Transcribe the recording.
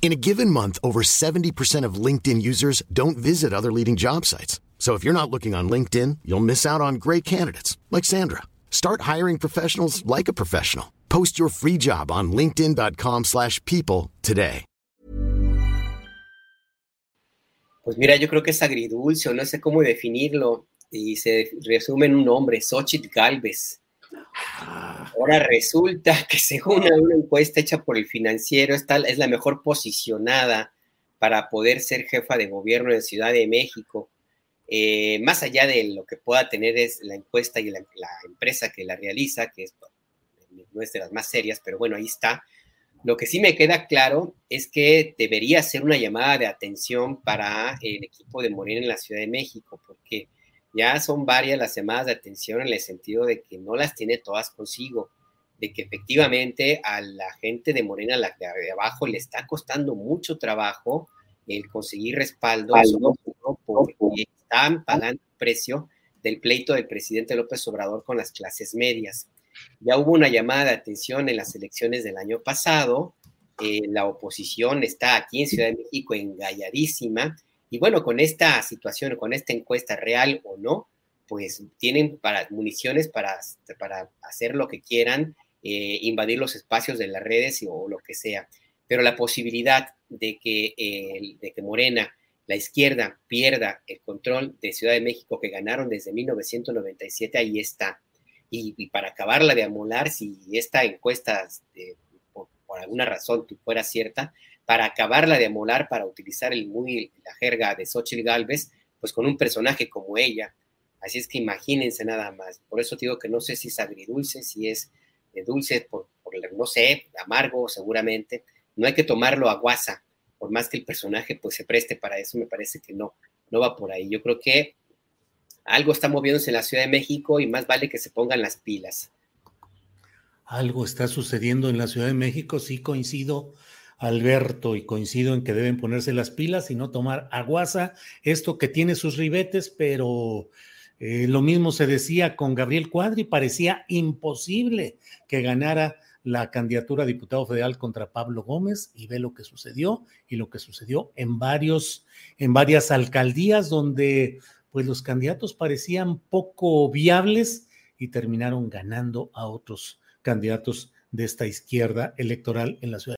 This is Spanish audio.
In a given month, over 70% of LinkedIn users don't visit other leading job sites. So if you're not looking on LinkedIn, you'll miss out on great candidates like Sandra. Start hiring professionals like a professional. Post your free job on linkedin.com/people today. Pues mira, yo creo que es agridulce, no sé cómo definirlo, y se resume en un nombre, Xochitl Galvez. Ahora resulta que según una encuesta hecha por el financiero, esta es la mejor posicionada para poder ser jefa de gobierno de Ciudad de México. Eh, más allá de lo que pueda tener es la encuesta y la, empresa que la realiza, que es, no es de las más serias, pero bueno, ahí está. Lo que sí me queda claro es que debería ser una llamada de atención para el equipo de Morena en la Ciudad de México, porque ya son varias las llamadas de atención en el sentido de que no las tiene todas consigo, de que efectivamente a la gente de Morena, la de abajo, le está costando mucho trabajo el conseguir respaldo, porque están pagando el precio del pleito del presidente López Obrador con las clases medias. Ya hubo una llamada de atención en las elecciones del año pasado, eh, la oposición está aquí en Ciudad de México engalladísima, y bueno, con esta situación, con esta encuesta real o no, pues tienen para, municiones para, para hacer lo que quieran, eh, invadir los espacios de las redes o lo que sea. Pero la posibilidad de que, de que Morena, la izquierda, pierda el control de Ciudad de México que ganaron desde 1997, ahí está. Y, para acabarla de amolar, si esta encuesta, este, por, por, alguna razón fuera cierta, para acabarla de amolar, para utilizar el muy, la jerga de Xochitl Galvez, pues con un personaje como ella. Así es que imagínense nada más. Por eso digo que no sé si es agridulce, si es de dulce, por, por, no sé, amargo seguramente. No hay que tomarlo a guasa, por más que el personaje pues se preste para eso, me parece que no, no va por ahí. Yo creo que algo está moviéndose en la Ciudad de México y más vale que se pongan las pilas. Algo está sucediendo en la Ciudad de México, sí coincido Alberto, y coincido en que deben ponerse las pilas y no tomar aguasa, esto que tiene sus ribetes, pero eh, lo mismo se decía con Gabriel Cuadri, parecía imposible que ganara la candidatura a diputado federal contra Pablo Gómez y ve lo que sucedió y lo que sucedió en varios en varias alcaldías donde pues los candidatos parecían poco viables y terminaron ganando a otros candidatos de esta izquierda electoral en la ciudad.